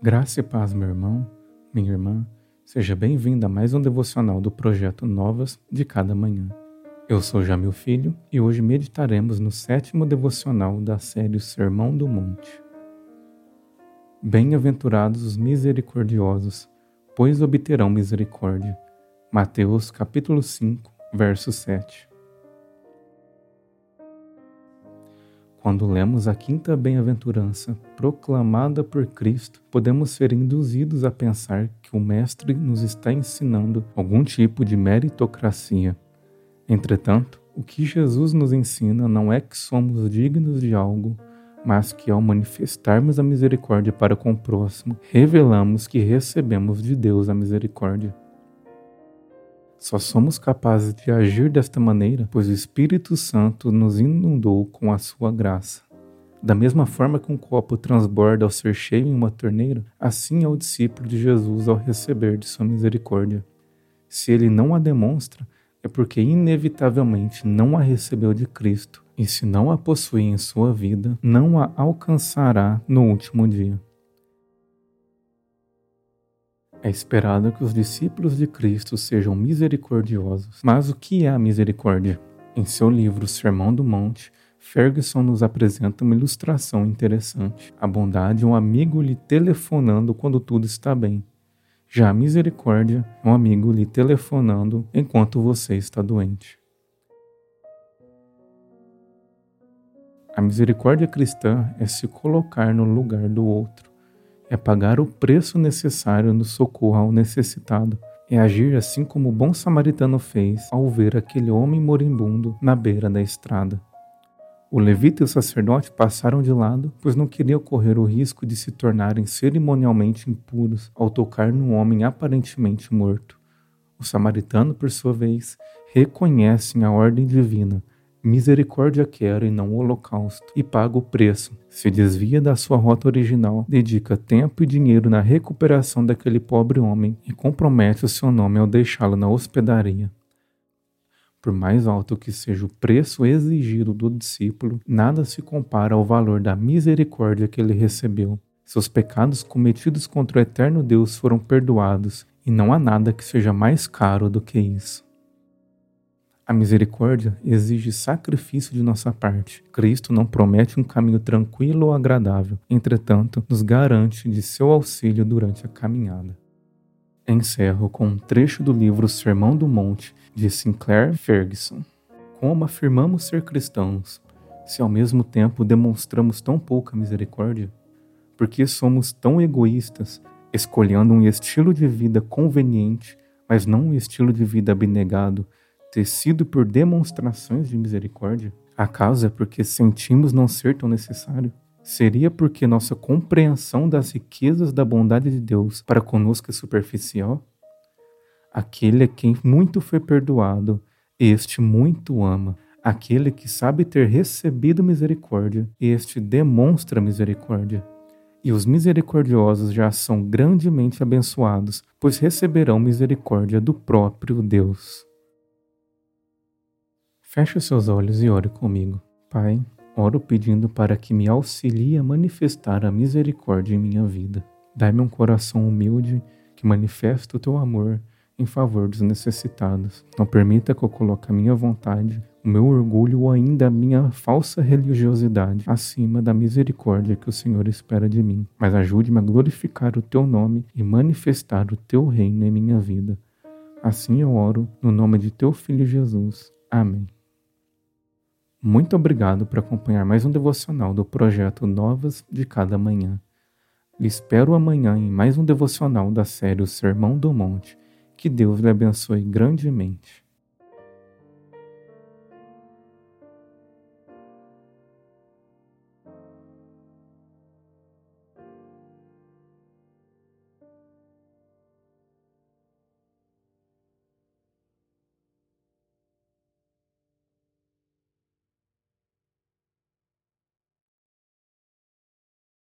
Graça e paz, meu irmão, minha irmã. Seja bem-vindo a mais um devocional do projeto Novas de Cada Manhã. Eu sou Jamil Filho e hoje meditaremos no sétimo devocional da série Sermão do Monte. Bem-aventurados os misericordiosos, pois obterão misericórdia. Mateus capítulo 5, verso 7. Quando lemos a quinta bem-aventurança proclamada por Cristo, podemos ser induzidos a pensar que o Mestre nos está ensinando algum tipo de meritocracia. Entretanto, o que Jesus nos ensina não é que somos dignos de algo, mas que ao manifestarmos a misericórdia para com o próximo, revelamos que recebemos de Deus a misericórdia. Só somos capazes de agir desta maneira, pois o Espírito Santo nos inundou com a sua graça. Da mesma forma que um copo transborda ao ser cheio em uma torneira, assim é o discípulo de Jesus ao receber de sua misericórdia. Se ele não a demonstra, é porque inevitavelmente não a recebeu de Cristo, e se não a possui em sua vida, não a alcançará no último dia. É esperado que os discípulos de Cristo sejam misericordiosos. Mas o que é a misericórdia? Em seu livro Sermão do Monte, Ferguson nos apresenta uma ilustração interessante. A bondade é um amigo lhe telefonando quando tudo está bem. Já a misericórdia é um amigo lhe telefonando enquanto você está doente. A misericórdia cristã é se colocar no lugar do outro é pagar o preço necessário no socorro ao necessitado, é agir assim como o bom samaritano fez ao ver aquele homem moribundo na beira da estrada. O levita e o sacerdote passaram de lado, pois não queriam correr o risco de se tornarem cerimonialmente impuros ao tocar num homem aparentemente morto. O samaritano, por sua vez, reconhece a ordem divina Misericórdia quero e não holocausto, e paga o preço. Se desvia da sua rota original, dedica tempo e dinheiro na recuperação daquele pobre homem e compromete o seu nome ao deixá-lo na hospedaria. Por mais alto que seja o preço exigido do discípulo, nada se compara ao valor da misericórdia que ele recebeu. Seus pecados cometidos contra o eterno Deus foram perdoados, e não há nada que seja mais caro do que isso. A misericórdia exige sacrifício de nossa parte. Cristo não promete um caminho tranquilo ou agradável, entretanto, nos garante de seu auxílio durante a caminhada. Encerro com um trecho do livro Sermão do Monte, de Sinclair Ferguson. Como afirmamos ser cristãos, se ao mesmo tempo demonstramos tão pouca misericórdia? Por que somos tão egoístas, escolhendo um estilo de vida conveniente, mas não um estilo de vida abnegado, tecido por demonstrações de misericórdia? Acaso é porque sentimos não ser tão necessário? Seria porque nossa compreensão das riquezas da bondade de Deus para conosco é superficial? Aquele a quem muito foi perdoado, este muito ama. Aquele que sabe ter recebido misericórdia, este demonstra misericórdia. E os misericordiosos já são grandemente abençoados, pois receberão misericórdia do próprio Deus. Feche os seus olhos e ore comigo. Pai, oro pedindo para que me auxilie a manifestar a misericórdia em minha vida. Dai-me um coração humilde que manifeste o teu amor em favor dos necessitados. Não permita que eu coloque a minha vontade, o meu orgulho ou ainda a minha falsa religiosidade acima da misericórdia que o Senhor espera de mim. Mas ajude-me a glorificar o teu nome e manifestar o teu reino em minha vida. Assim eu oro no nome de teu filho Jesus. Amém. Muito obrigado por acompanhar mais um devocional do projeto Novas de Cada Manhã. Lhe espero amanhã em mais um devocional da série O Sermão do Monte. Que Deus lhe abençoe grandemente.